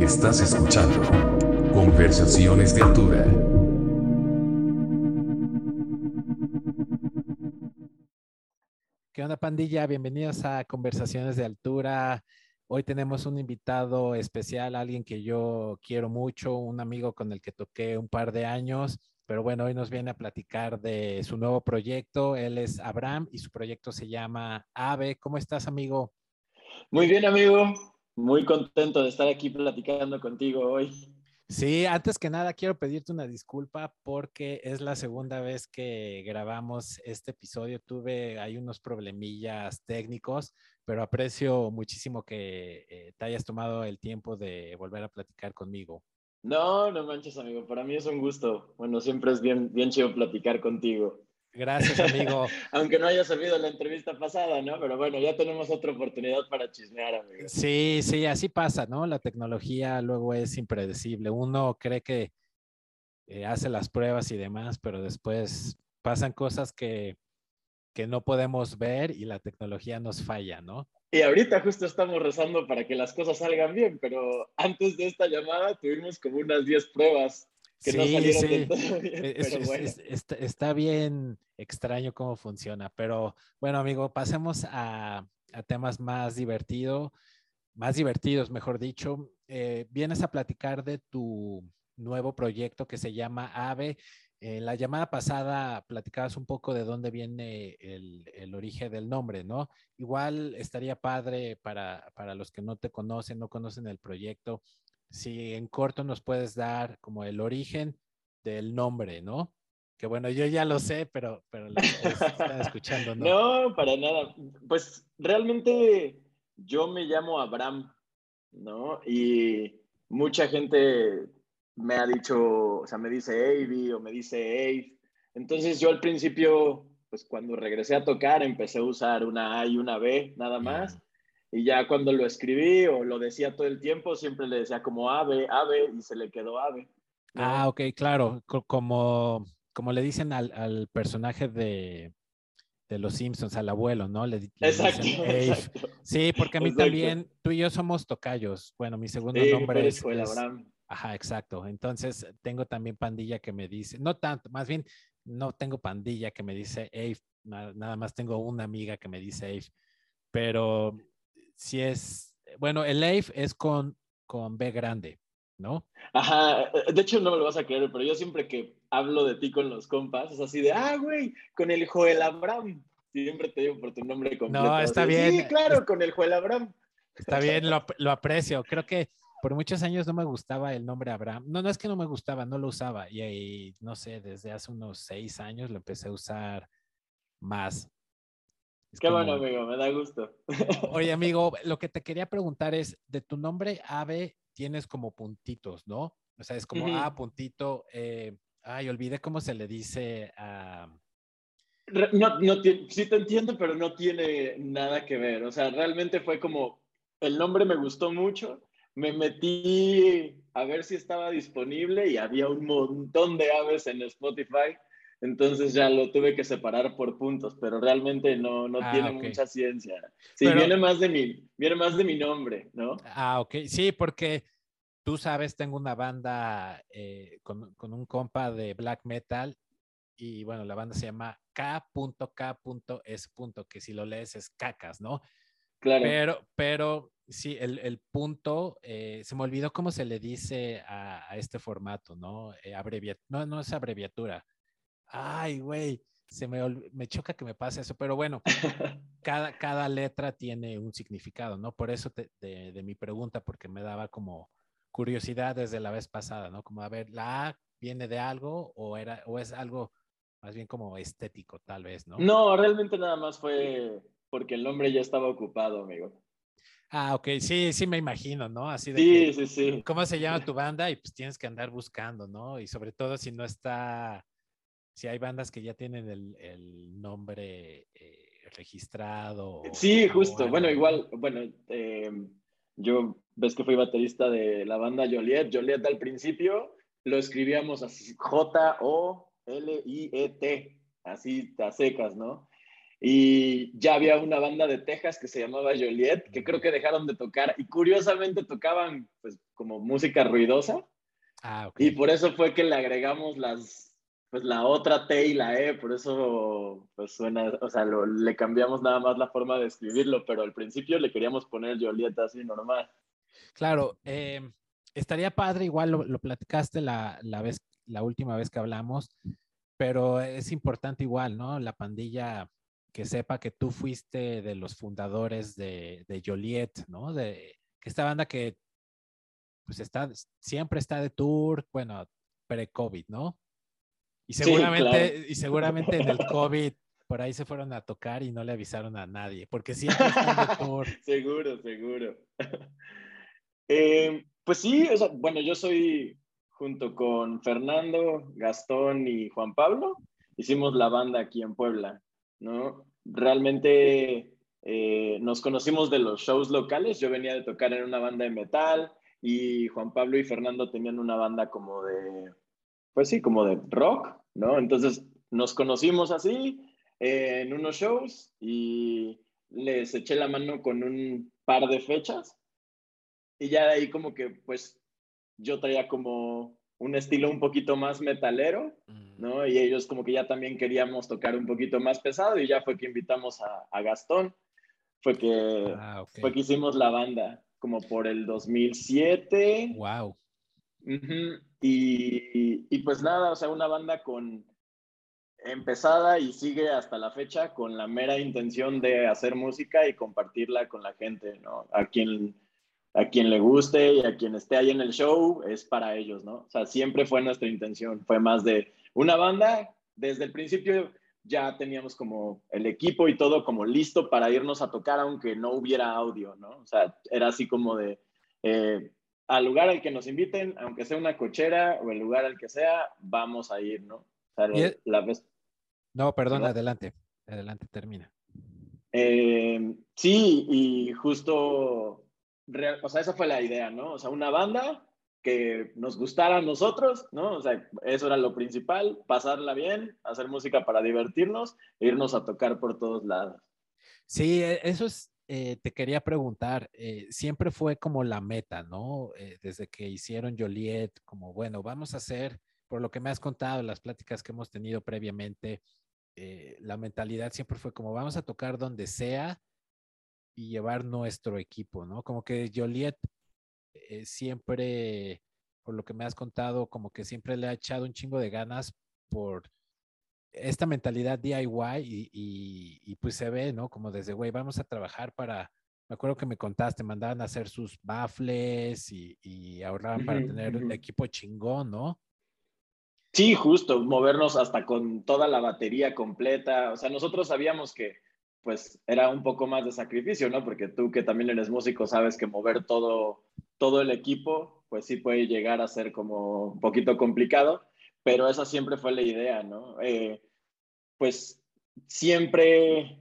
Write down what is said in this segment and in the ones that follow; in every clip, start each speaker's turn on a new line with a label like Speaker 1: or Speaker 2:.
Speaker 1: Estás escuchando Conversaciones de Altura.
Speaker 2: ¿Qué onda, pandilla? Bienvenidos a Conversaciones de Altura. Hoy tenemos un invitado especial, alguien que yo quiero mucho, un amigo con el que toqué un par de años, pero bueno, hoy nos viene a platicar de su nuevo proyecto. Él es Abraham y su proyecto se llama AVE. ¿Cómo estás, amigo?
Speaker 3: Muy bien, amigo. Muy contento de estar aquí platicando contigo hoy.
Speaker 2: Sí, antes que nada quiero pedirte una disculpa porque es la segunda vez que grabamos este episodio. Tuve hay unos problemillas técnicos, pero aprecio muchísimo que eh, te hayas tomado el tiempo de volver a platicar conmigo.
Speaker 3: No, no manches, amigo. Para mí es un gusto. Bueno, siempre es bien, bien chido platicar contigo.
Speaker 2: Gracias, amigo.
Speaker 3: Aunque no haya sabido la entrevista pasada, ¿no? Pero bueno, ya tenemos otra oportunidad para chismear, amigo.
Speaker 2: Sí, sí, así pasa, ¿no? La tecnología luego es impredecible. Uno cree que eh, hace las pruebas y demás, pero después pasan cosas que, que no podemos ver y la tecnología nos falla, ¿no?
Speaker 3: Y ahorita justo estamos rezando para que las cosas salgan bien, pero antes de esta llamada tuvimos como unas 10 pruebas que no salieron todo bien,
Speaker 2: e-, es,
Speaker 3: pero bueno.
Speaker 2: es, está, está, bien extraño cómo funciona, pero bueno, amigo, pasemos a, a temas más divertidos, más divertidos, mejor dicho. Eh, vienes a platicar de tu nuevo proyecto que se llama AVE. En la llamada pasada platicabas un poco de dónde viene el, el origen del nombre, ¿no? Igual estaría padre para, para los que no te conocen, no conocen el proyecto, si en corto nos puedes dar como el origen del nombre, ¿no? Que bueno, yo ya lo sé, pero, pero que están escuchando, ¿no?
Speaker 3: No, para nada. Pues realmente yo me llamo Abraham, ¿no? Y mucha gente me ha dicho, o sea, me dice Avi o me dice Ave. Entonces yo al principio, pues cuando regresé a tocar, empecé a usar una A y una B nada más. Y ya cuando lo escribí o lo decía todo el tiempo, siempre le decía como ave, ave, y se le quedó ave. ¿no?
Speaker 2: Ah, ok, claro. Co como, como le dicen al, al personaje de, de, los Simpsons, al abuelo, ¿no? Le, le
Speaker 3: exacto, exacto,
Speaker 2: Sí, porque a mí
Speaker 3: exacto.
Speaker 2: también, tú y yo somos tocayos. Bueno, mi segundo
Speaker 3: sí,
Speaker 2: nombre es,
Speaker 3: el
Speaker 2: es,
Speaker 3: Abraham.
Speaker 2: Ajá, exacto. Entonces, tengo también pandilla que me dice, no tanto, más bien, no tengo pandilla que me dice Ave, nada más tengo una amiga que me dice Ave, pero si es, bueno, el Ave es con, con B grande, ¿no?
Speaker 3: Ajá, de hecho no me lo vas a creer, pero yo siempre que hablo de ti con los compas, es así de, ah, güey, con el Joel Abraham. Siempre te digo por tu nombre completo.
Speaker 2: No, está
Speaker 3: así,
Speaker 2: bien.
Speaker 3: Sí, claro, con el Joel Abraham.
Speaker 2: Está bien, lo, lo, aprecio. Creo que por muchos años no me gustaba el nombre Abraham. No, no es que no me gustaba, no lo usaba. Y, y no sé, desde hace unos seis años lo empecé a usar más.
Speaker 3: Es Qué como... bueno, amigo, me da gusto.
Speaker 2: Oye, amigo, lo que te quería preguntar es, de tu nombre Ave tienes como puntitos, ¿no? O sea, es como uh -huh. A puntito. Eh, ay, olvidé cómo se le dice a...
Speaker 3: No, no, sí te entiendo, pero no tiene nada que ver. O sea, realmente fue como, el nombre me gustó mucho, me metí a ver si estaba disponible y había un montón de aves en Spotify. Entonces ya lo tuve que separar por puntos, pero realmente no, no
Speaker 2: ah,
Speaker 3: tiene
Speaker 2: okay.
Speaker 3: mucha ciencia. Sí,
Speaker 2: pero,
Speaker 3: viene más de mi, viene más de mi nombre, ¿no?
Speaker 2: Ah, ok. Sí, porque tú sabes, tengo una banda eh, con, con, un compa de black metal y bueno, la banda se llama K.K.S. que si lo lees es cacas, ¿no?
Speaker 3: Claro.
Speaker 2: Pero, pero sí, el, el punto, eh, se me olvidó cómo se le dice a, a este formato, ¿no? Eh, abreviatura, no, no es abreviatura. Ay, güey, se me, me choca que me pase eso, pero bueno, cada, cada letra tiene un significado, ¿no? Por eso te, de, de, mi pregunta, porque me daba como curiosidad desde la vez pasada, ¿no? Como a ver, la A viene de algo o, era, o es algo más bien como estético, tal vez, ¿no?
Speaker 3: No, realmente nada más fue porque el nombre ya estaba ocupado, amigo.
Speaker 2: Ah, ok, sí, sí me imagino, ¿no? Así de
Speaker 3: sí,
Speaker 2: que,
Speaker 3: sí, sí.
Speaker 2: ¿Cómo se llama tu banda? Y pues tienes que andar buscando, ¿no? Y sobre todo si no está, si hay bandas que ya tienen el, el nombre eh, registrado.
Speaker 3: Sí, justo. Bueno, igual, bueno, eh, yo ves que fui baterista de la banda Joliet. Joliet al principio lo escribíamos así, J-O-L-I-E-T, así a secas, ¿no? y ya había una banda de Texas que se llamaba Joliet, que creo que dejaron de tocar y curiosamente tocaban pues como música ruidosa. Ah, Y por eso fue que le agregamos las, pues la otra T y la E, por eso pues suena, o sea, le cambiamos nada más la forma de escribirlo, pero al principio le queríamos poner Joliet así normal.
Speaker 2: Claro, eh, estaría padre, igual lo, lo platicaste la, la, vez, la última vez que hablamos, pero es importante igual, ¿no? La pandilla que sepa que tú fuiste de los fundadores de, de Joliet, ¿no? De que esta banda que pues está, siempre está de tour, bueno, pre-COVID, ¿no? Y seguramente, y seguramente en el COVID por ahí se fueron a tocar y no le avisaron a nadie, porque siempre están de tour.
Speaker 3: seguro, seguro. Eh, pues sí, bueno, yo soy junto con Fernando, Gastón y Juan Pablo, hicimos la banda aquí en Puebla, ¿no? Realmente eh, nos conocimos de los shows locales, yo venía de tocar en una banda de metal y Juan Pablo y Fernando tenían una banda como de, pues sí, como de rock, ¿no? Entonces nos conocimos así eh, en unos shows y les eché la mano con un par de fechas y ya de ahí como que pues yo traía como un estilo un poquito más metalero, mm. ¿no? Y ellos como que ya también queríamos tocar un poquito más pesado y ya fue que invitamos a, Gastón, fue que, ah, fue que hicimos la banda como por el 2007.
Speaker 2: Wow.
Speaker 3: Y, y, pues nada, o sea, una banda con empezada y sigue hasta la fecha con la mera intención de hacer música y compartirla con la gente, ¿no? A quien a quien le guste y a quien esté ahí en el show es para ellos, ¿no? O sea, siempre fue nuestra intención, fue más de una banda, desde el principio ya teníamos como el equipo y todo como listo para irnos a tocar aunque no hubiera audio, ¿no? O sea, era así como de, eh, al lugar al que nos inviten, aunque sea una cochera o el lugar al que sea, vamos a ir, ¿no? O sea, la vez...
Speaker 2: No, perdón, adelante, adelante, termina.
Speaker 3: Eh, sí, y justo o sea, esa fue la idea, ¿no? O sea, una banda que nos gustara a nosotros, ¿no? O sea, eso era lo principal, pasarla bien, hacer música para divertirnos, e irnos a tocar por todos lados.
Speaker 2: Sí, e, eso es, eh, te quería preguntar, eh, siempre fue como la meta, ¿no? Eh, desde que hicieron Joliet, como, bueno, vamos a hacer, por lo que me has contado, las pláticas que hemos tenido previamente, la mentalidad siempre fue como, vamos a tocar donde sea, y llevar nuestro equipo, ¿no? Como que Joliet siempre, por lo que me has contado, como que siempre le ha echado un chingo de ganas por esta mentalidad DIY y, y, pues se ve, ¿no? Como desde, güey, vamos a trabajar para, me acuerdo que me contaste, mandaban a hacer sus baffles y, y ahorraban para tener un equipo chingón, ¿no?
Speaker 3: Sí, justo, movernos hasta con toda la batería completa. O sea, nosotros sabíamos que pues era un poco más de sacrificio, ¿no? Porque tú que también eres músico sabes que mover todo, todo el equipo, pues sí puede llegar a ser como un poquito complicado, pero esa siempre fue la idea, ¿no? Eh, pues siempre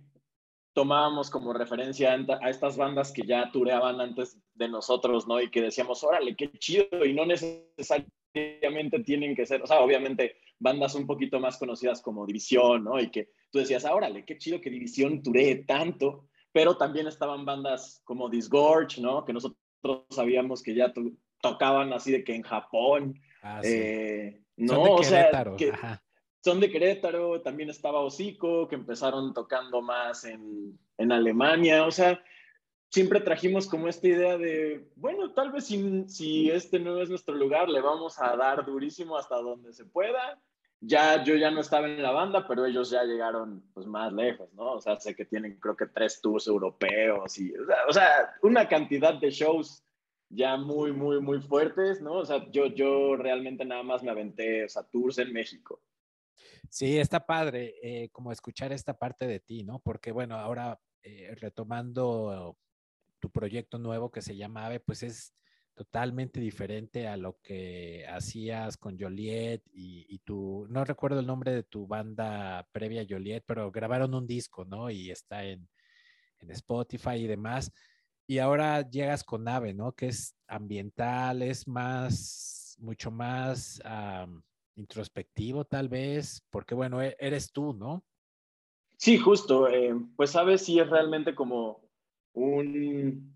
Speaker 3: tomábamos como referencia a estas bandas que ya tureaban antes de nosotros, ¿no? Y que decíamos, órale, qué chido, y no necesariamente tienen que ser, o sea, obviamente bandas un poquito más conocidas como División, ¿no? Y que tú decías, ah, órale, qué chido que División turee tanto, pero también estaban bandas como Disgorge, ¿no? Que nosotros sabíamos que ya tocaban así de que en Japón. Ah, eh, no, o sea, que son de Querétaro, también estaba Hocico, que empezaron tocando más en, en Alemania, o sea, siempre trajimos como esta idea de, bueno, tal vez si, si, este no es nuestro lugar, le vamos a dar durísimo hasta donde se pueda. Ya yo ya no estaba en la banda, pero ellos ya llegaron pues más lejos, ¿no? O sea, sé que tienen creo que tres tours europeos y, o sea, una cantidad de shows ya muy, muy, muy fuertes, ¿no? O sea, yo, yo realmente nada más me aventé, o sea, tours en México.
Speaker 2: Sí, está padre eh, como escuchar esta parte de ti, ¿no? Porque bueno, ahora eh, retomando tu proyecto nuevo que se llama Ave, pues es totalmente diferente a lo que hacías con Joliet y, y, tu, no recuerdo el nombre de tu banda previa a Joliet, pero grabaron un disco, ¿no? Y está en, en Spotify y demás. Y ahora llegas con Ave, ¿no? Que es ambiental, es más, mucho más introspectivo tal vez, porque bueno, e, eres tú, ¿no?
Speaker 3: Sí, justo. Eh, pues sabes si es realmente como un,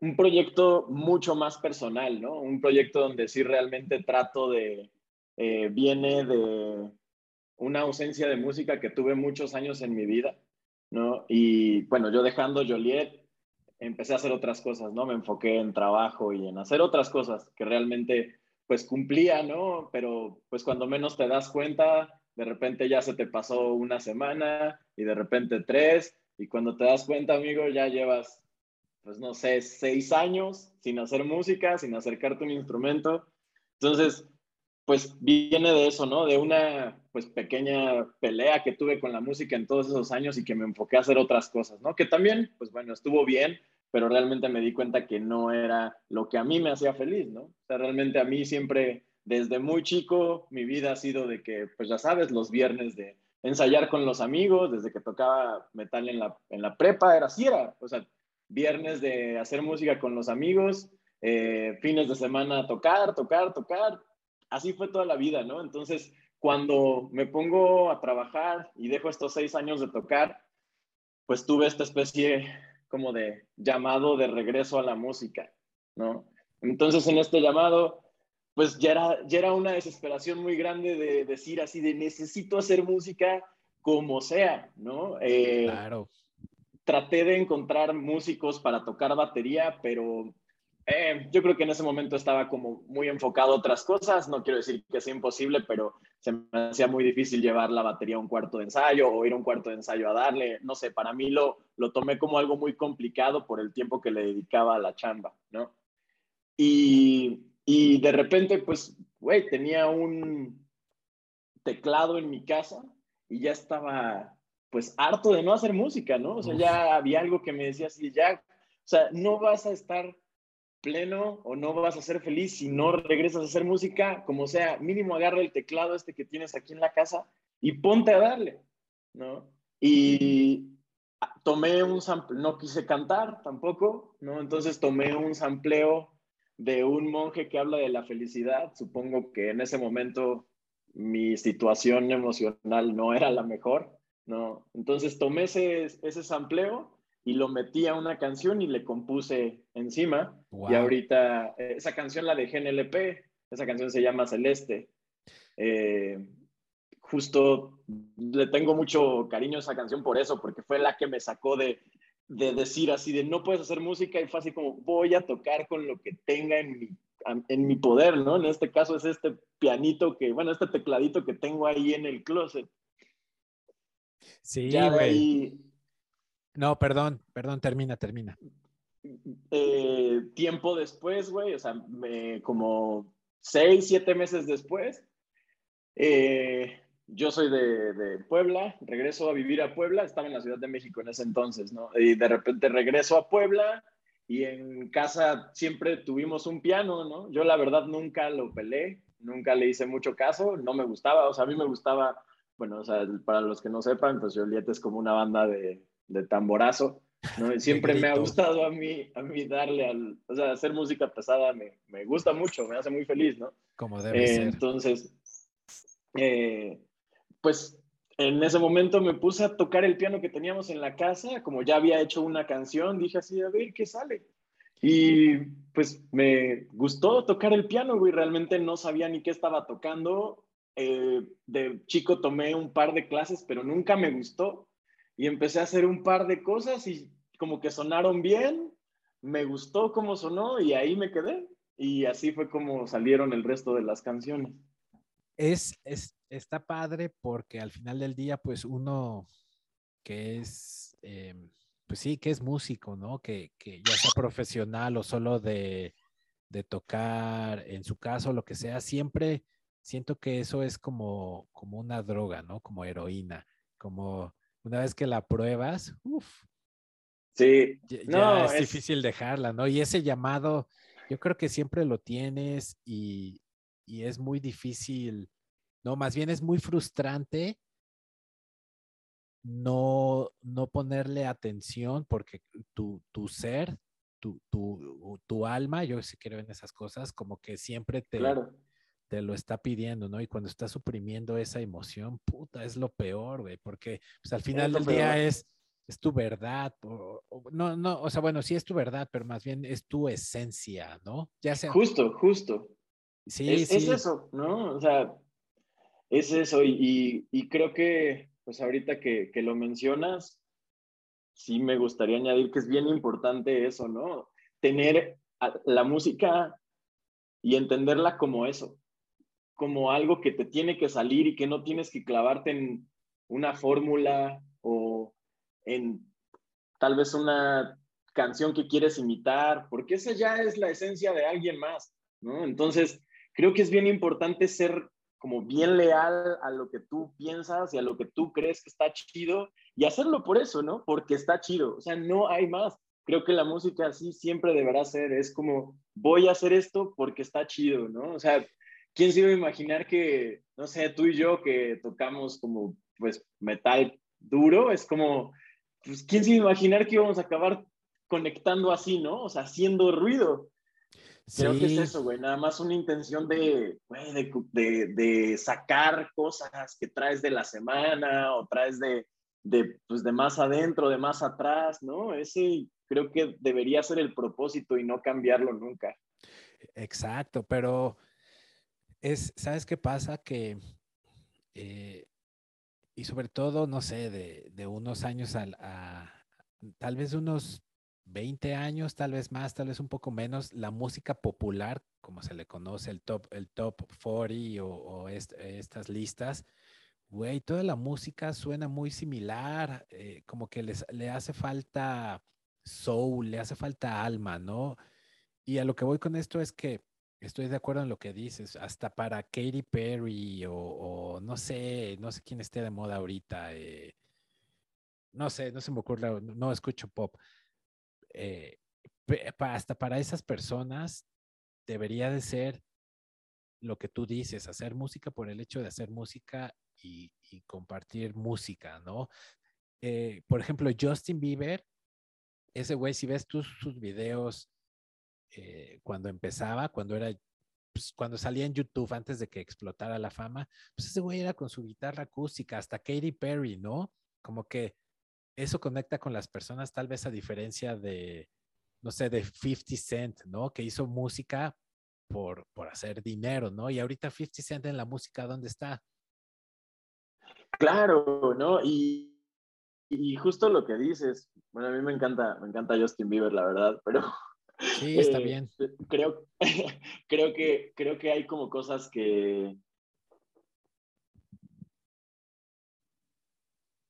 Speaker 3: un proyecto mucho más personal, ¿no? Un proyecto donde sí realmente trato de, eh, viene de una ausencia de música que tuve muchos años en mi vida, ¿no? Y bueno, yo dejando Joliet, empecé a hacer otras cosas, ¿no? Me enfoqué en trabajo y en hacer otras cosas que realmente pues cumplía, ¿no? Pero pues cuando menos te das cuenta, de repente ya se te pasó una semana y de repente tres, y cuando te das cuenta, amigo, ya llevas, pues no sé, seis años sin hacer música, sin acercarte un instrumento. Entonces, pues viene de eso, ¿no? De una pues pequeña pelea que tuve con la música en todos esos años y que me enfoqué a hacer otras cosas, ¿no? Que también, pues bueno, estuvo bien, pero realmente me di cuenta que no era lo que a mí me hacía feliz, ¿no? O sea, realmente a mí siempre, desde muy chico, mi vida ha sido de que, pues ya sabes, los viernes de ensayar con los amigos, desde que tocaba metal en la, en la prepa, era así, era, o sea, viernes de hacer música con los amigos, eh, fines de semana tocar, tocar, tocar, así fue toda la vida, ¿no? Entonces, cuando me pongo a trabajar y dejo estos seis años de tocar, pues tuve esta especie como de llamado de regreso a la música, ¿no? Entonces en este llamado, pues ya era, ya era una desesperación muy grande de decir así de necesito hacer música como sea, ¿no?
Speaker 2: Eh, claro.
Speaker 3: Traté de encontrar músicos para tocar batería, pero eh, yo creo que en ese momento estaba como muy enfocado a otras cosas. No quiero decir que sea imposible, pero se me hacía muy difícil llevar la batería a un cuarto de ensayo o ir a un cuarto de ensayo a darle. No sé, para mí lo, lo tomé como algo muy complicado por el tiempo que le dedicaba a la chamba, ¿no? Y, y de repente, pues, güey, tenía un teclado en mi casa y ya estaba, pues, harto de no hacer música, ¿no? O sea, ya había algo que me decía así, ya, o sea, no vas a estar pleno o no vas a ser feliz si no regresas a hacer música, como sea, mínimo agarra el teclado este que tienes aquí en la casa y ponte a darle, ¿no? Y tomé un sample, no quise cantar tampoco, ¿no? Entonces tomé un sampleo de un monje que habla de la felicidad, supongo que en ese momento mi situación emocional no era la mejor, ¿no? Entonces tomé ese, ese sampleo y lo metí a una canción y le compuse encima. Y ahorita eh, esa canción la dejé en LP, esa canción se llama Celeste. Eh, justo le tengo mucho cariño a esa canción por eso, porque fue la que me sacó de, de decir así, de no puedes hacer música y fue así como voy a tocar con lo que tenga en mi, en mi poder, ¿no? En este caso es este pianito que, bueno, este tecladito que tengo ahí en el closet.
Speaker 2: Sí, güey. No, perdón, perdón, termina, termina.
Speaker 3: Eh, tiempo después, güey, o sea, como seis, siete meses después, eh, yo soy de, Puebla, regreso a vivir a Puebla, estaba en la Ciudad de México en ese entonces, ¿no? Y de repente regreso a Puebla y en casa siempre tuvimos un piano, ¿no? Yo la verdad nunca lo pelé, nunca le hice mucho caso, no me gustaba, o sea, a mí me gustaba, bueno, o sea, para los que no sepan, pues Joliet es como una banda de, de tamborazo, ¿no? siempre me ha gustado a mí, a mí darle al, o sea, hacer música pesada me, me gusta mucho, me hace muy feliz, ¿no?
Speaker 2: Como debe ser.
Speaker 3: Entonces, eh, pues en ese momento me puse a tocar el piano que teníamos en la casa, como ya había hecho una canción, dije así, a ver qué sale. Y pues me gustó tocar el piano, güey, realmente no sabía ni qué estaba tocando. Eh, de chico tomé un par de clases, pero nunca me gustó y empecé a hacer un par de cosas y como que sonaron bien, me gustó cómo sonó y ahí me quedé. Y así fue como salieron el resto de las canciones.
Speaker 2: Es, es está padre porque al final del día, pues uno que es, em, pues sí, que es músico, ¿no? Que, que ya sea profesional o solo de, de tocar en su caso, lo que sea, siempre siento que eso es como, como una droga, ¿no? Como heroína, como una vez que la pruebas, uff.
Speaker 3: Sí,
Speaker 2: ya, es, difícil dejarla, ¿no? Y ese llamado, yo creo que siempre lo tienes y, es muy difícil, no, más bien es muy frustrante no, no ponerle atención porque tu, tu ser, tu, tu, tu, alma, yo sí creo en esas cosas, como que siempre te, te lo está pidiendo, ¿no? Y cuando está suprimiendo esa emoción, puta, es lo peor, güey, porque pues, al final del día es, es tu verdad, no, no, o sea, bueno, sí es tu verdad, pero más bien es tu esencia, ¿no?
Speaker 3: Ya sea... Justo, justo. Sí, es, sí. Es eso, ¿no? O sea, es eso, y, y, creo que, pues ahorita que, que lo mencionas, sí me gustaría añadir que es bien importante eso, ¿no? Tener la música y entenderla como eso, como algo que te tiene que salir y que no tienes que clavarte en una fórmula o en tal vez una canción que quieres imitar, porque esa ya es la esencia de alguien más, ¿no? Entonces, creo que es bien importante ser como bien leal a lo que tú piensas y a lo que tú crees que está chido y hacerlo por eso, ¿no? Porque está chido, o sea, no hay más. Creo que la música así siempre deberá ser, es como, voy a hacer esto porque está chido, ¿no? O sea, ¿quién se iba a imaginar que, no sé, tú y yo que tocamos como, pues, metal duro, es como, pues, ¿quién se iba a imaginar que íbamos a acabar conectando así, ¿no? O sea, haciendo ruido. Creo que es eso, güey, nada más una intención de, güey, de, de, de, sacar cosas que traes de la semana o traes de, de, pues, de más adentro, de más atrás, ¿no? Ese creo que debería ser el propósito y no cambiarlo nunca.
Speaker 2: Exacto, pero es, ¿sabes qué pasa? Que, eh, y sobre todo, no sé, de, de unos años a, a, tal vez unos 20 años, tal vez más, tal vez un poco menos, la música popular, como se le conoce, el top, el top 40 o, o estas listas, güey, toda la música suena muy similar, eh, como que les, le hace falta soul, le hace falta alma, ¿no? Y a lo que voy con esto es que estoy de acuerdo en lo que dices, hasta para Katy Perry o, no sé, no sé quién esté de moda ahorita, eh, no sé, no se me ocurre, no escucho pop. Eh, hasta para esas personas debería de ser lo que tú dices, hacer música por el hecho de hacer música y, compartir música, ¿no? Eh, por ejemplo, Justin Bieber, ese güey, si ves tus sus videos eh, cuando empezaba, cuando era, pues, cuando salía en YouTube antes de que explotara la fama, pues ese güey era con su guitarra acústica, hasta Katy Perry, ¿no? Como que eso conecta con las personas, tal vez a diferencia de, no sé, de 50 Cent, ¿no? Que hizo música por, por hacer dinero, ¿no? Y ahorita 50 Cent en la música, ¿dónde está?
Speaker 3: Claro, ¿no? Y, y justo lo que dices, bueno, a mí me encanta, me encanta Justin Bieber, la verdad, pero...
Speaker 2: Sí, está eh, bien.
Speaker 3: Creo, creo, que, creo que hay como cosas que,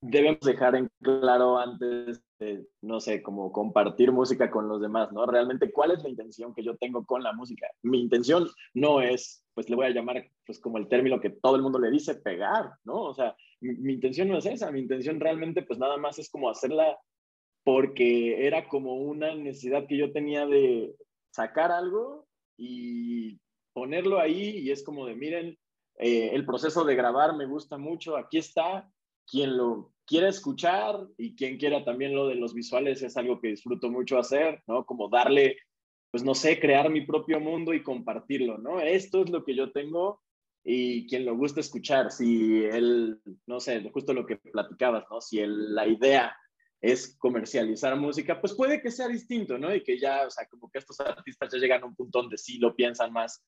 Speaker 3: debemos dejar en claro antes de, no sé, como compartir música con los demás, ¿no? Realmente, ¿cuál es la intención que yo tengo con la música? Mi intención no es, pues le voy a llamar, pues como el término que todo el mundo le dice, pegar, ¿no? O sea, mi, intención no es esa, mi intención realmente, pues nada más es como hacerla porque era como una necesidad que yo tenía de sacar algo y ponerlo ahí y es como de, miren, eh, el proceso de grabar me gusta mucho, aquí está, quien lo quiera escuchar y quien quiera también lo de los visuales es algo que disfruto mucho hacer, ¿no? Como darle, pues no sé, crear mi propio mundo y compartirlo, ¿no? Esto es lo que yo tengo y quien lo gusta escuchar, si él, no sé, justo lo que platicabas, ¿no? Si la idea es comercializar música, pues puede que sea distinto, ¿no? Y que ya, o sea, como que estos artistas ya llegan a un punto donde sí lo piensan más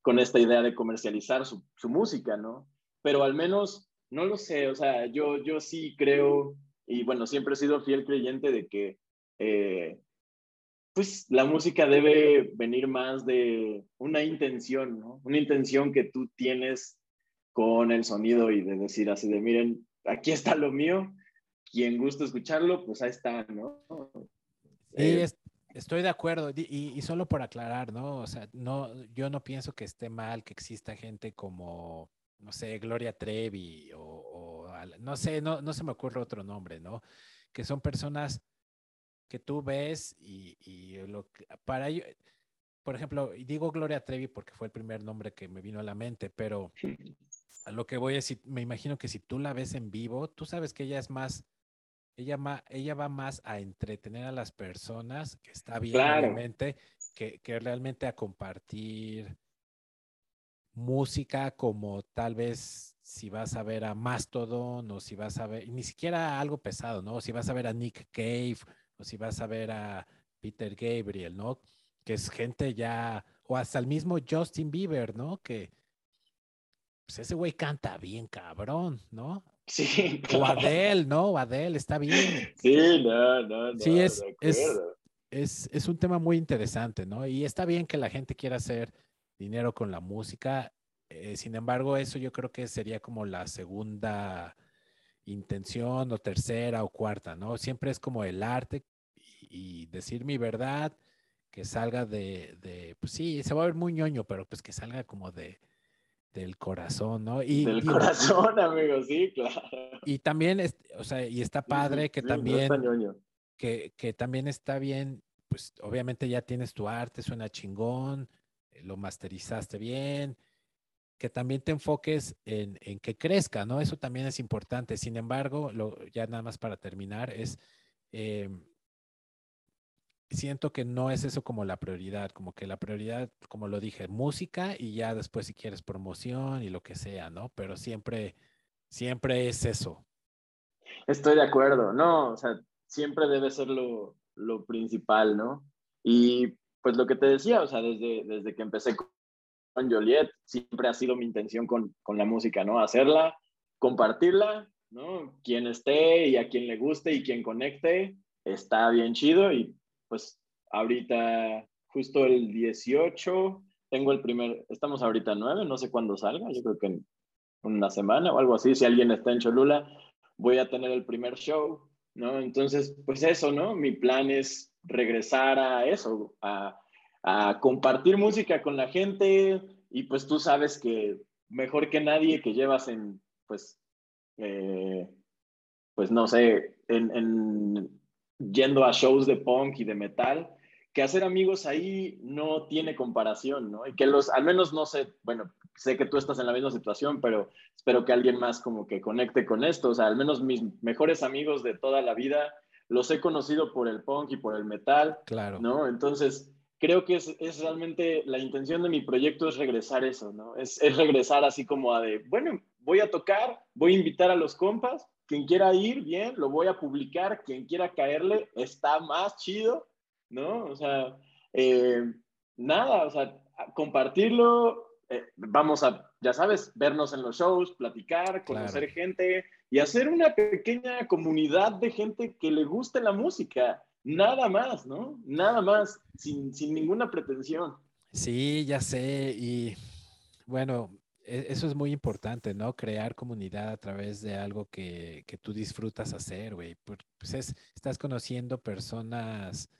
Speaker 3: con esta idea de comercializar su, su música, ¿no? Pero al menos no lo sé, o sea, yo, yo sí creo, y bueno, siempre he sido fiel creyente de que, eh, pues, la música debe venir más de una intención, ¿no? Una intención que tú tienes con el sonido y de decir así de, miren, aquí está lo mío, quien gusta escucharlo, pues ahí está, ¿no?
Speaker 2: Sí, eh, estoy de acuerdo. Y, y, solo por aclarar, ¿no? O sea, no, yo no pienso que esté mal que exista gente como no sé, Gloria Trevi o, no sé, no, no se me ocurre otro nombre, ¿no? Que son personas que tú ves y, y lo para ello, por ejemplo, digo Gloria Trevi porque fue el primer nombre que me vino a la mente, pero a lo que voy a decir, me imagino que si tú la ves en vivo, tú sabes que ella es más, ella, ella va más a entretener a las personas, que está bien, obviamente, que, que realmente a compartir música como tal vez si vas a ver a Mastodon o si vas a ver, ni siquiera algo pesado, ¿no? Si vas a ver a Nick Cave o si vas a ver a Peter Gabriel, ¿no? Que es gente ya, o hasta el mismo Justin Bieber, ¿no? Que pues ese güey canta bien cabrón, ¿no?
Speaker 3: Sí.
Speaker 2: O Adele, ¿no? Adele, está bien.
Speaker 3: Sí, no, no, no.
Speaker 2: Sí, es, es, es, es un tema muy interesante, ¿no? Y está bien que la gente quiera hacer dinero con la música. Eh, sin embargo, eso yo creo que sería como la segunda intención o tercera o cuarta, ¿no? Siempre es como el arte y, decir mi verdad, que salga de, de, pues sí, se va a ver muy ñoño, pero pues que salga como de, del corazón, ¿no?
Speaker 3: Y, del corazón, amigo, sí, claro.
Speaker 2: Y también, es, o sea, y está padre que también, que, que también está bien, pues obviamente ya tienes tu arte, suena chingón, eh, lo masterizaste bien, que también te enfoques en, en, que crezca, ¿no? Eso también es importante. Sin embargo, lo, ya nada más para terminar, es, eh, siento que no es eso como la prioridad, como que la prioridad, como lo dije, música y ya después si quieres promoción y lo que sea, ¿no? Pero siempre, siempre es eso.
Speaker 3: Estoy de acuerdo, no, o sea, siempre debe ser lo, lo principal, ¿no? Y pues lo que te decía, o sea, desde, desde que empecé con Joliet, siempre ha sido mi intención con, con la música, ¿no? Hacerla, compartirla, ¿no? Quien esté y a quien le guste y quien conecte, está bien chido y pues ahorita, justo el 18, tengo el primer, estamos ahorita 9, no sé cuándo salga, yo creo que en una semana o algo así, si alguien está en Cholula, voy a tener el primer show, ¿no? Entonces, pues eso, ¿no? Mi plan es regresar a eso, a, compartir música con la gente y pues tú sabes que mejor que nadie que llevas en, pues, eh, pues no sé, en, yendo a shows de punk y de metal, que hacer amigos ahí no tiene comparación, ¿no? Y que los, al menos no sé, bueno, sé que tú estás en la misma situación, pero espero que alguien más como que conecte con esto, o sea, al menos mis mejores amigos de toda la vida los he conocido por el punk y por el metal.
Speaker 2: Claro.
Speaker 3: ¿No? Entonces, creo que es, es realmente la intención de mi proyecto es regresar eso, ¿no? Es, es, regresar así como a de, bueno, voy a tocar, voy a invitar a los compas, quien quiera ir, bien, lo voy a publicar, quien quiera caerle, está más chido, ¿no? O sea, eh, nada, o sea, compartirlo, eh, vamos a, ya sabes, vernos en los shows, platicar, conocer gente y hacer una pequeña comunidad de gente que le guste la música. Nada más, ¿no? Nada más, sin, sin ninguna pretensión.
Speaker 2: Sí, ya sé. Y bueno, eso es muy importante, ¿no? Crear comunidad a través de algo que, que tú disfrutas hacer, güey. Pues es, estás conociendo personas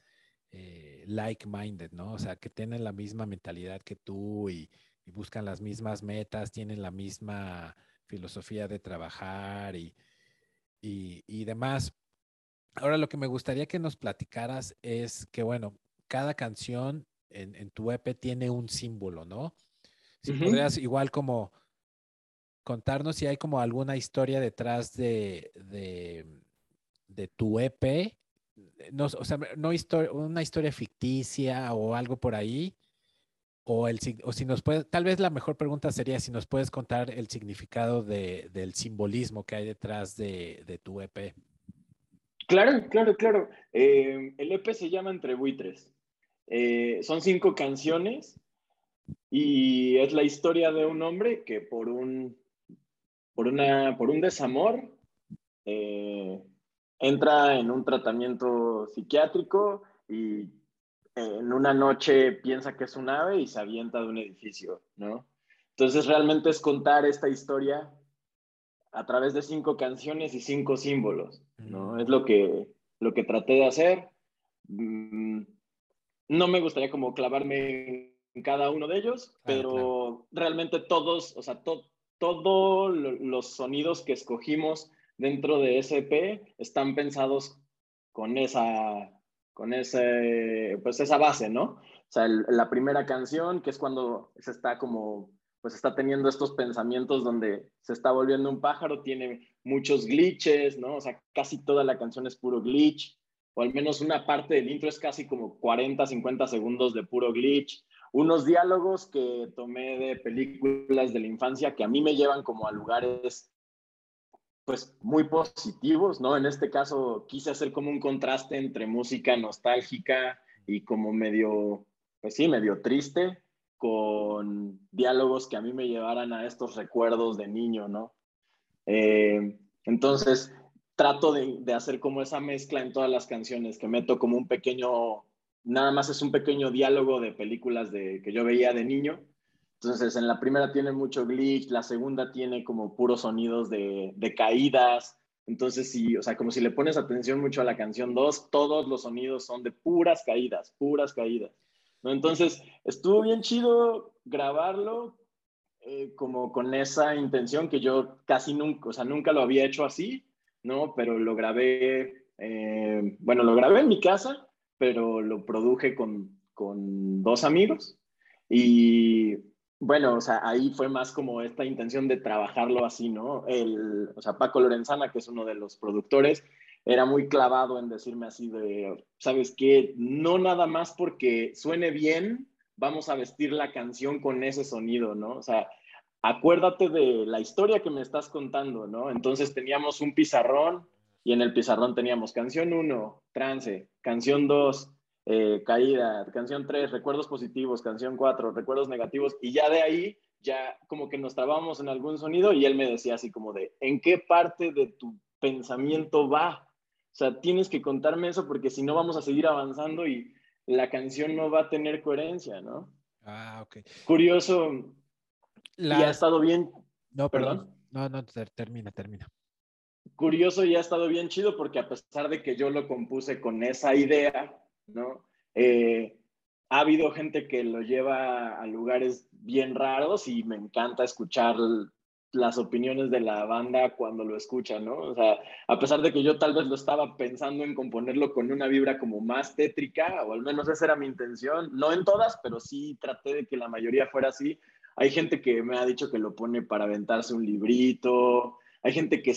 Speaker 2: eh, like-minded, ¿no? O sea, que tienen la misma mentalidad que tú y, y buscan las mismas metas, tienen la misma filosofía de trabajar y, y, demás. Ahora lo que me gustaría que nos platicaras es que, bueno, cada canción en, tu EP tiene un símbolo, ¿no? Si podrías igual como contarnos si hay como alguna historia detrás de, de, tu EP, no, o sea, no una historia ficticia o algo por ahí, o, el, o si nos puede, tal vez la mejor pregunta sería si nos puedes contar el significado de, del simbolismo que hay detrás de, de tu EP.
Speaker 3: Claro, claro, claro. Eh, el EP se llama Entre Buitres. Eh, son cinco canciones y es la historia de un hombre que por un, por una, por un desamor eh, entra en un tratamiento psiquiátrico y en una noche piensa que es un ave y se avienta de un edificio, ¿no? Entonces realmente es contar esta historia a través de cinco canciones y cinco símbolos, ¿no? Es lo que, lo que traté de hacer. Mm, no me gustaría como clavarme en cada uno de ellos, pero realmente todos, o sea, todos los sonidos que escogimos dentro de SP están pensados con esa, con ese, pues esa base, ¿no? O sea, la primera canción, que es cuando se está como, pues está teniendo estos pensamientos donde se está volviendo un pájaro, tiene muchos glitches, ¿no? O sea, casi toda la canción es puro glitch, o al menos una parte del intro es casi como 40, 50 segundos de puro glitch, unos diálogos que tomé de películas de la infancia que a mí me llevan como a lugares pues muy positivos, ¿no? En este caso quise hacer como un contraste entre música nostálgica y como medio, pues sí, medio triste, con diálogos que a mí me llevaran a estos recuerdos de niño, ¿no? Eh, entonces, trato de, de, hacer como esa mezcla en todas las canciones, que meto como un pequeño nada más es un pequeño diálogo de películas de, que yo veía de niño. Entonces, en la primera tiene mucho glitch, la segunda tiene como puros sonidos de, de caídas. Entonces, sí, o sea, como si le pones atención mucho a la canción 2, todos los sonidos son de puras caídas, puras caídas. ¿no? Entonces, estuvo bien chido grabarlo eh, como con esa intención que yo casi nunca, o sea, nunca lo había hecho así, ¿no? Pero lo grabé, eh, bueno, lo grabé en mi casa pero lo produje con, con dos amigos y bueno, o sea, ahí fue más como esta intención de trabajarlo así, ¿no? El, o sea, Paco Lorenzana, que es uno de los productores, era muy clavado en decirme así de, ¿sabes qué? No nada más porque suene bien, vamos a vestir la canción con ese sonido, ¿no? O sea, acuérdate de la historia que me estás contando, ¿no? Entonces teníamos un pizarrón y en el pizarrón teníamos canción 1, trance, canción 2, eh, caída, canción 3, recuerdos positivos, canción 4, recuerdos negativos, y ya de ahí ya como que nos trabamos en algún sonido y él me decía así como de, ¿en qué parte de tu pensamiento va? O sea, tienes que contarme eso porque si no vamos a seguir avanzando y la canción no va a tener coherencia, ¿no?
Speaker 2: Ah, ok.
Speaker 3: Curioso. Y ha estado bien.
Speaker 2: No, perdón. No, no, termina, termina
Speaker 3: curioso y ha estado bien chido porque a pesar de que yo lo compuse con esa idea, ¿no? Eh, ha habido gente que lo lleva a lugares bien raros y me encanta escuchar las opiniones de la banda cuando lo escuchan, ¿no? O sea, a pesar de que yo tal vez lo estaba pensando en componerlo con una vibra como más tétrica, o al menos esa era mi intención, no en todas, pero sí traté de que la mayoría fuera así. Hay gente que me ha dicho que lo pone para aventarse un librito, hay gente que,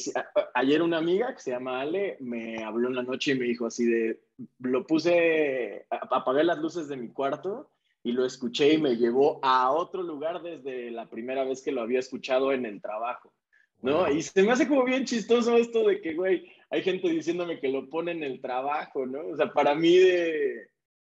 Speaker 3: ayer una amiga que se llama Ale me habló en la noche y me dijo así de, lo puse, apagué las luces de mi cuarto y lo escuché y me llevó a otro lugar desde la primera vez que lo había escuchado en el trabajo, ¿no? Y se me hace como bien chistoso esto de que, güey, hay gente diciéndome que lo pone en el trabajo, ¿no? O sea, para mí de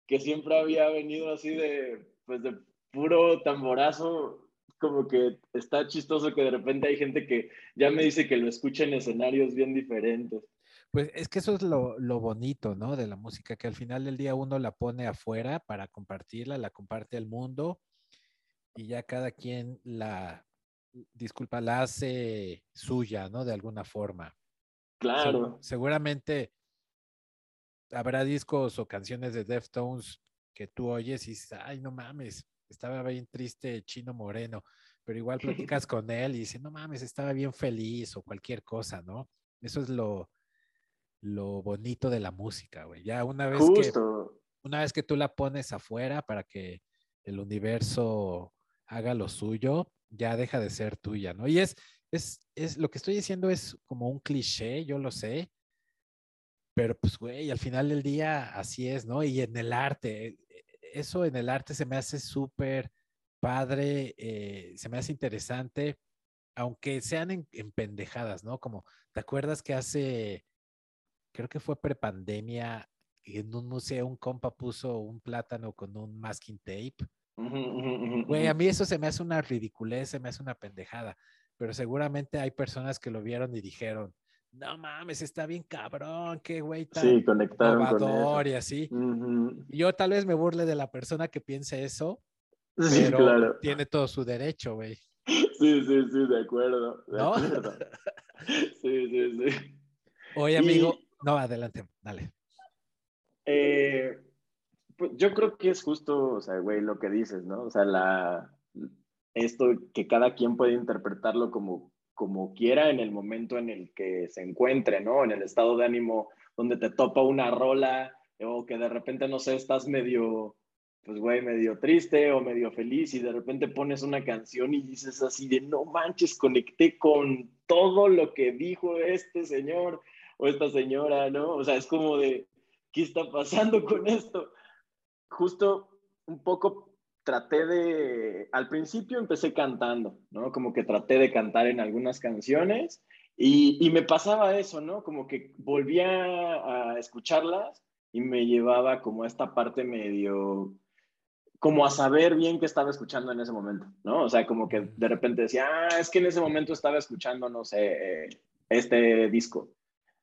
Speaker 3: que siempre había venido así de, pues de puro tamborazo, como que está chistoso que de repente hay gente que ya me dice que lo escucha en escenarios bien diferentes.
Speaker 2: Pues es que eso es lo, lo, bonito, ¿no? De la música, que al final del día uno la pone afuera para compartirla, la comparte al mundo y ya cada quien la, disculpa, la hace suya, ¿no? De alguna forma.
Speaker 3: Claro.
Speaker 2: seguramente habrá discos o canciones de Deftones que tú oyes y dices, ay, no mames, estaba bien triste Chino Moreno, pero igual platicas con él y dice, no mames, estaba bien feliz o cualquier cosa, ¿no? Eso es lo, lo bonito de la música, güey. Ya una vez que una vez que tú la pones afuera para que el universo haga lo suyo, ya deja de ser tuya, ¿no? Y es, es, es lo que estoy diciendo es como un cliché, yo lo sé, pero pues, güey, al final del día así es, ¿no? Y en el arte, eso en el arte se me hace súper padre, eh, se me hace interesante, aunque sean en, pendejadas, ¿no? Como, ¿te acuerdas que hace, creo que fue prepandemia, en un museo un compa puso un plátano con un masking tape? Güey, a mí eso se me hace una ridiculez, se me hace una pendejada, pero seguramente hay personas que lo vieron y dijeron, no mames, está bien cabrón, qué güey tan
Speaker 3: sí, conectaron
Speaker 2: y así. yo tal vez me burle de la persona que piense eso, pero tiene todo su derecho, güey.
Speaker 3: Sí, sí, sí, de acuerdo. ¿No? sí, sí, sí.
Speaker 2: Oye, amigo, no, adelante, dale.
Speaker 3: Eh, pues yo creo que es justo, o sea, güey, lo que dices, ¿no? O sea, la, esto que cada quien puede interpretarlo como como quiera en el momento en el que se encuentre, ¿no? En el estado de ánimo donde te topa una rola o que de repente, no sé, estás medio, pues, güey, medio triste o medio feliz y de repente pones una canción y dices así de, no manches, conecté con todo lo que dijo este señor o esta señora, ¿no? O sea, es como de, ¿qué está pasando con esto? Justo un poco traté de, al principio empecé cantando, ¿no? Como que traté de cantar en algunas canciones y, y me pasaba eso, ¿no? Como que volvía a escucharlas y me llevaba como a esta parte medio, como a saber bien qué estaba escuchando en ese momento, ¿no? O sea, como que de repente decía, ah, es que en ese momento estaba escuchando, no sé, este disco.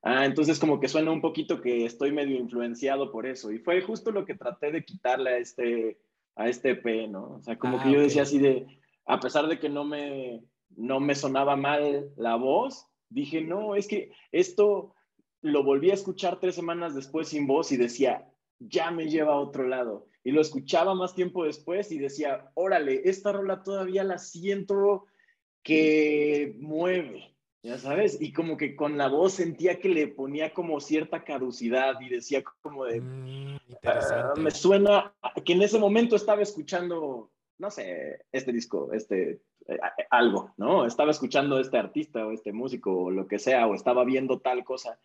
Speaker 3: Ah, entonces como que suena un poquito que estoy medio influenciado por eso. Y fue justo lo que traté de quitarle a este, a este EP, ¿no? O sea, como
Speaker 2: Ah,
Speaker 3: que yo
Speaker 2: ok.
Speaker 3: decía así de, a pesar de que no me, no me sonaba mal la voz, dije, no, es que esto lo volví a escuchar tres semanas después sin voz y decía, ya me lleva a otro lado. Y lo escuchaba más tiempo después y decía, órale, esta rola todavía la siento que mueve, ya sabes, y como que con la voz sentía que le ponía como cierta caducidad y decía como de,
Speaker 2: Mm,
Speaker 3: "Ah, me suena que en ese momento estaba escuchando, no sé, este disco, este, eh, algo, ¿no? Estaba escuchando este artista o este músico o lo que sea, o estaba viendo tal cosa.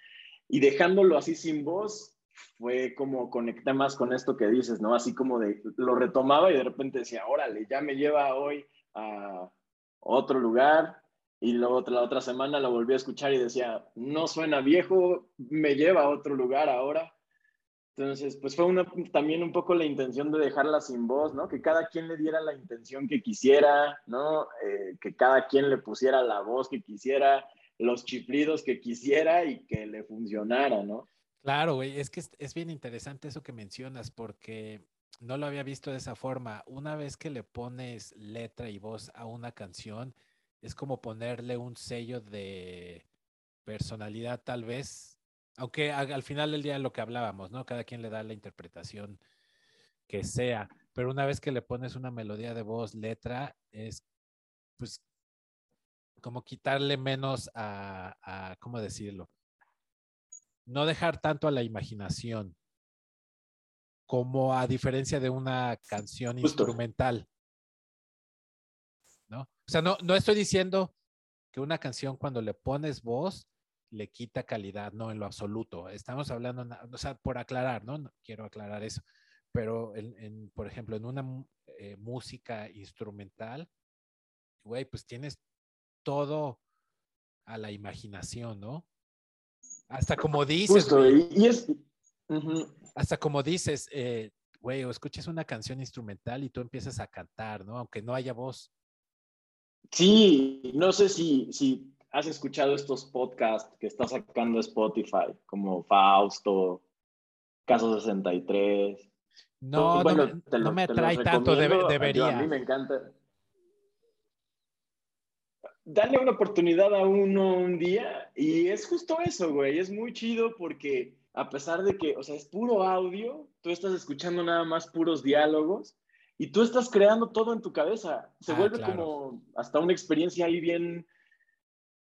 Speaker 3: Y dejándolo así sin voz, fue como conecté más con esto que dices, ¿no? Así como de, lo retomaba y de repente decía, órale, ya me lleva hoy a otro lugar. Y luego la otra semana lo volví a escuchar y decía, no suena viejo, me lleva a otro lugar ahora. Entonces, pues fue una, también un poco la intención de dejarla sin voz, ¿no? Que cada quien le diera la intención que quisiera, ¿no? Eh, que cada quien le pusiera la voz que quisiera, los chiflidos que quisiera y que le funcionara, ¿no?
Speaker 2: Claro, güey, es que es bien interesante eso que mencionas porque no lo había visto de esa forma. Una vez que le pones letra y voz a una canción, es como ponerle un sello de personalidad tal vez, aunque al final del día lo que hablábamos, ¿no? Cada quien le da la interpretación que sea, pero una vez que le pones una melodía de voz, letra, es pues como quitarle menos a, a ¿cómo decirlo? no dejar tanto a la imaginación, como a diferencia de una canción
Speaker 3: Justo.
Speaker 2: instrumental. ¿No? O sea, no, no estoy diciendo que una canción cuando le pones voz le quita calidad, no en lo absoluto. Estamos hablando, o sea, por aclarar, ¿no? No quiero aclarar eso. Pero, en, en, por ejemplo, en una eh, música instrumental, güey, pues tienes todo a la imaginación, ¿no? Hasta como dices,
Speaker 3: Justo, y, es...
Speaker 2: hasta como dices, eh, güey, o escuchas una canción instrumental y tú empiezas a cantar, ¿no? Aunque no haya voz.
Speaker 3: Sí, no sé si, si has escuchado estos podcasts que está sacando Spotify, como Fausto, Caso 63.
Speaker 2: No,
Speaker 3: Bueno,
Speaker 2: no, me- no atrae tanto, debe-
Speaker 3: recomiendo. Yo-
Speaker 2: debería.
Speaker 3: A mí me encanta. Dale una oportunidad a uno un día y es justo eso, güey. Es muy chido porque a pesar de que, o sea, es puro audio, tú estás escuchando nada más puros diálogos y tú estás creando todo en tu cabeza. Se
Speaker 2: Ah,
Speaker 3: vuelve
Speaker 2: claro.
Speaker 3: como hasta una experiencia ahí bien,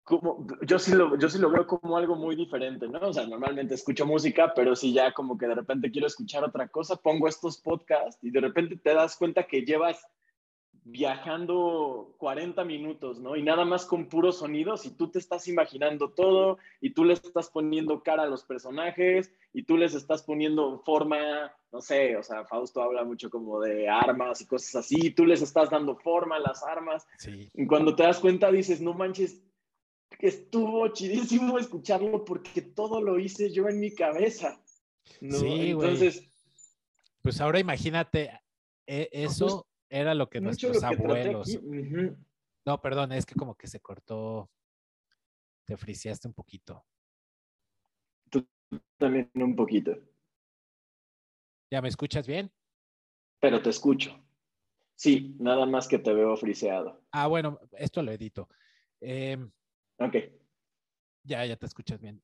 Speaker 3: como, yo sí, lo, yo sí lo veo como algo muy diferente, ¿no? O sea, normalmente escucho música, pero si ya como que de repente quiero escuchar otra cosa, pongo estos podcasts y de repente te das cuenta que llevas viajando 40 minutos, ¿no? Y nada más con puros sonidos y tú te estás imaginando todo y tú les estás poniendo cara a los personajes y tú les estás poniendo forma, no sé, o sea, Fausto habla mucho como de armas y cosas así, tú les estás dando forma a las armas
Speaker 2: Sí.
Speaker 3: y cuando te das cuenta dices, no manches, que estuvo chidísimo escucharlo porque todo lo hice yo en mi cabeza. ¿no?
Speaker 2: Sí, güey.
Speaker 3: Entonces,
Speaker 2: Pues ahora imagínate, e- eso era lo que nuestros
Speaker 3: lo que traté
Speaker 2: abuelos. No, perdón, es que como que se cortó, te friseaste un poquito.
Speaker 3: También un poquito,
Speaker 2: ¿Ya me escuchas bien?
Speaker 3: pero te escucho. Sí, nada más que te veo friseado.
Speaker 2: Ah, bueno, esto lo edito. Em,
Speaker 3: Ok.
Speaker 2: Ya, ya te escuchas bien.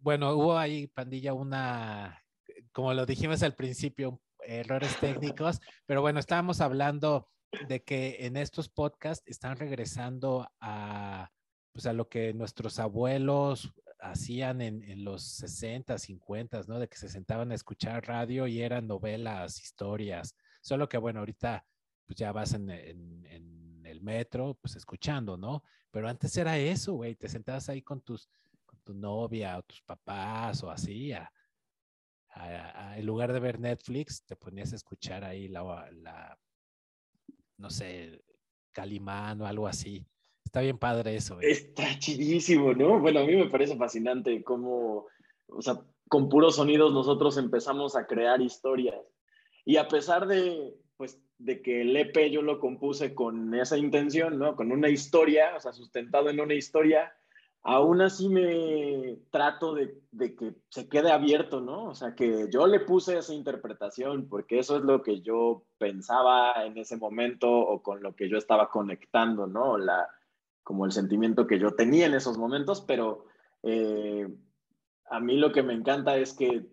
Speaker 2: Bueno, hubo ahí, pandilla, una, como lo dijimos al principio, errores técnicos, pero bueno, estábamos hablando de que en estos podcasts están regresando a, pues a lo que nuestros abuelos hacían en, en los 60, 50, ¿no? De que se sentaban a escuchar radio y eran novelas, historias. Solo que, bueno, ahorita pues ya vas en, en- el metro, pues escuchando, ¿no? Pero antes era eso, güey, te sentabas ahí con tus, tu novia o tus papás o así, a- a- a- en lugar de ver Netflix, te ponías a escuchar ahí la, la, no sé, Calimán o algo así. Está bien padre eso. ¿eh?
Speaker 3: Está chidísimo, ¿no? Bueno, a mí me parece fascinante cómo, o sea, con puros sonidos nosotros empezamos a crear historias. Y a pesar de, pues, de que el EP yo lo compuse con esa intención, ¿no? Con una historia, o sea, sustentado en una historia, aún así me trato de, de, que se quede abierto, ¿no? O sea, que yo le puse esa interpretación porque eso es lo que yo pensaba en ese momento o con lo que yo estaba conectando, ¿no? La, como el sentimiento que yo tenía en esos momentos, pero eh, a mí lo que me encanta es que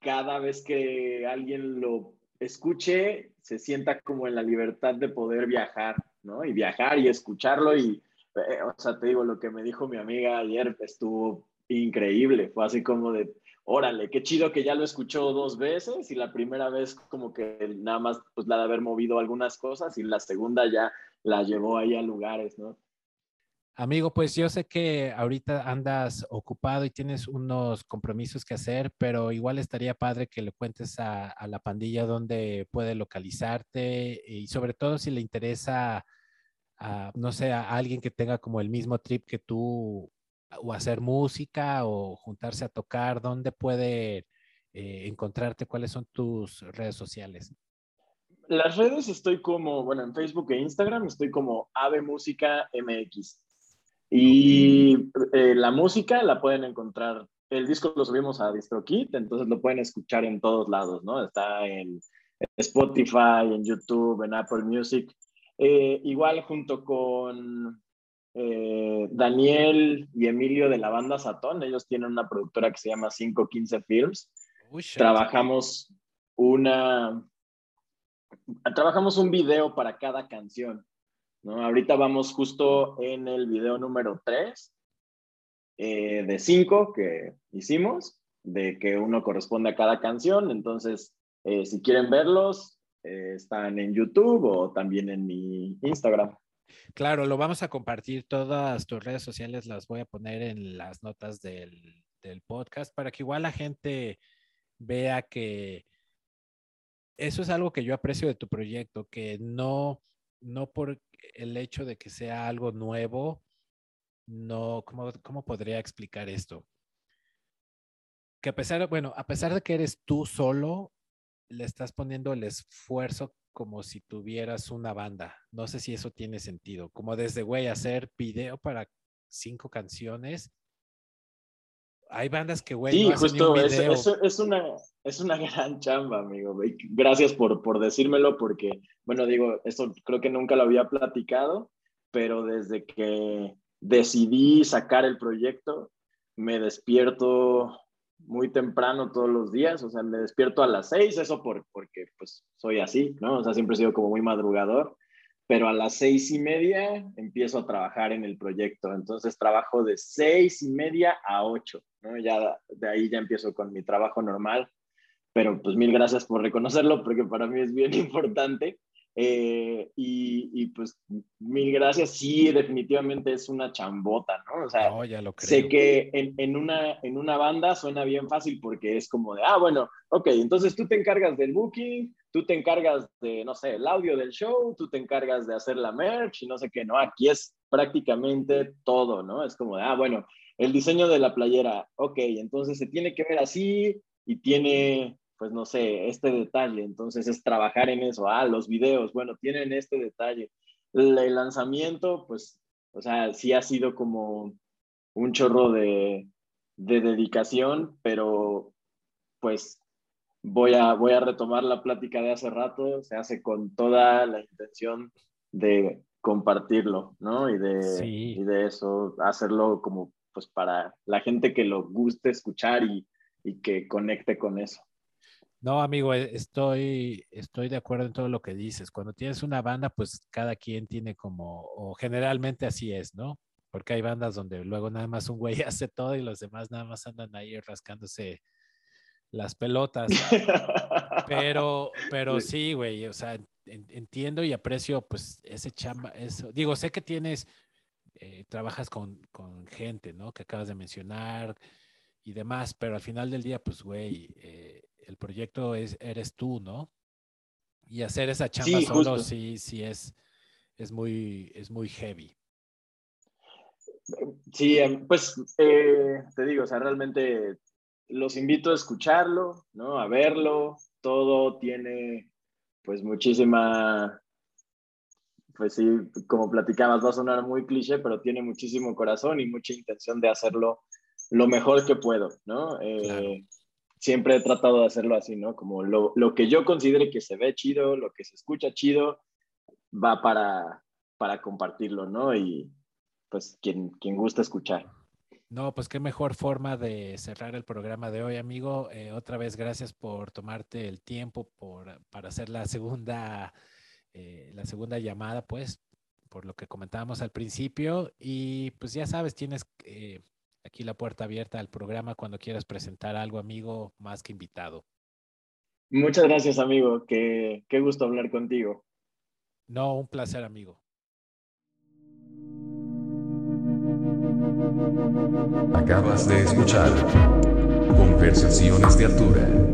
Speaker 3: cada vez que alguien lo escuche, se sienta como en la libertad de poder viajar, ¿no? Y viajar y escucharlo y eh, o sea, te digo, lo que me dijo mi amiga ayer estuvo increíble. Fue así como de, órale, qué chido que ya lo escuchó dos veces y la primera vez como que nada más pues la de haber movido algunas cosas y la segunda ya la llevó ahí a lugares, ¿no?
Speaker 2: Amigo, pues yo sé que ahorita andas ocupado y tienes unos compromisos que hacer, pero igual estaría padre que le cuentes a, a la pandilla dónde puede localizarte y sobre todo si le interesa no sé, a alguien que tenga como el mismo trip que tú, o hacer música o juntarse a tocar, ¿dónde puede eh, encontrarte? ¿Cuáles son tus redes sociales?
Speaker 3: Las redes estoy como, bueno, en Facebook e Instagram estoy como Ave. Y eh, la música la pueden encontrar, el disco lo subimos a DistroKit, entonces lo pueden escuchar en todos lados, ¿no? Está en Spotify, en YouTube, en Apple Music. Eh, igual junto con eh, Daniel y Emilio de la banda Satón, ellos tienen una productora que se llama 515 Films. trabajamos una, trabajamos un video para cada canción. Ahorita vamos justo en el video número 3 eh, de 5 que hicimos, de que uno corresponde a cada canción. Entonces, si quieren verlos, eh, están en YouTube o también en mi Instagram.
Speaker 2: Claro, lo vamos a compartir. Todas tus redes sociales las voy a poner en las notas del, del podcast para que igual la gente vea que eso es algo que yo aprecio de tu proyecto, que no, no por el hecho de que sea algo nuevo, no, ¿cómo, cómo podría explicar esto? Que a pesar, bueno, a pesar de que eres tú solo, le estás poniendo el esfuerzo como si tuvieras una banda. No sé si eso tiene sentido. Como desde, güey, hacer video para cinco canciones. Hay bandas que, güey,
Speaker 3: sí, justo, Eso, es, una, es una gran chamba, amigo. Gracias por, por decírmelo porque, bueno, digo, esto creo que nunca lo había platicado, pero desde que decidí sacar el proyecto, me despierto muy temprano todos los días, o sea, me despierto a las seis, eso por, porque pues soy así, ¿no? O sea, siempre he sido como muy madrugador, pero a las seis y media empiezo a trabajar en el proyecto, entonces trabajo de seis y media a ocho, ¿no? Ya de ahí ya empiezo con mi trabajo normal, pero pues mil gracias por reconocerlo, porque para mí es bien importante. Eh, y, pues mil gracias, sí, definitivamente es una chambota, ¿no? O sea, sé que en, en, una, en una banda suena bien fácil porque es como de, ah, bueno, ok, entonces tú te encargas del booking, tú te encargas de, no sé, el audio del show, tú te encargas de hacer la merch y no sé qué, ¿no? Aquí es prácticamente todo, ¿no? Es como de, ah, bueno, el diseño de la playera, ok, entonces se tiene que ver así y tiene pues no sé, este detalle. Entonces es trabajar en eso. Ah, los videos, bueno, tienen este detalle. El, lanzamiento, pues, o sea, sí ha sido como un chorro de, de dedicación, pero pues voy a, voy a retomar la plática de hace rato. Se hace con toda la intención de compartirlo, ¿no? Y de, y de eso, hacerlo como pues para la gente que lo guste escuchar y, y que conecte con eso.
Speaker 2: No, amigo, e, estoy, estoy de acuerdo en todo lo que dices. Cuando tienes una banda, pues cada quien tiene como, o generalmente así es, ¿no? Porque hay bandas donde luego nada más un güey hace todo y los demás nada más andan ahí rascándose las pelotas. Pero, pero sí, güey, o sea, entiendo y aprecio pues ese chamba, eso. Digo, sé que tienes, eh, trabajas con, con, gente, ¿no? Que acabas de mencionar y demás, pero al final del día, pues, güey, eh, el proyecto es, eres tú, ¿no? Y hacer esa chamba solo sí, sí es, es muy, es muy heavy.
Speaker 3: Sí, em, pues eh, te digo, o sea, realmente los invito a escucharlo, ¿no? A verlo. Todo tiene, pues, muchísima, pues sí, como platicabas, va a sonar muy cliché, pero tiene muchísimo corazón y mucha intención de hacerlo lo mejor que puedo, ¿no? Eh, siempre he tratado de hacerlo así, ¿no? Como lo, lo, que yo considere que se ve chido, lo que se escucha chido, va para, para compartirlo, ¿no? Y pues quien, quien gusta escuchar.
Speaker 2: No, pues qué mejor forma de cerrar el programa de hoy, amigo. Eh, otra vez, gracias por tomarte el tiempo por, para hacer la segunda, eh, la segunda llamada, pues, por lo que comentábamos al principio. Y pues ya sabes, tienes eh, aquí la puerta abierta al programa cuando quieras presentar algo, amigo, más que invitado.
Speaker 3: Muchas gracias, amigo. Qué, qué gusto hablar contigo.
Speaker 2: No, un placer, amigo.
Speaker 1: Acabas de escuchar Conversaciones de Altura.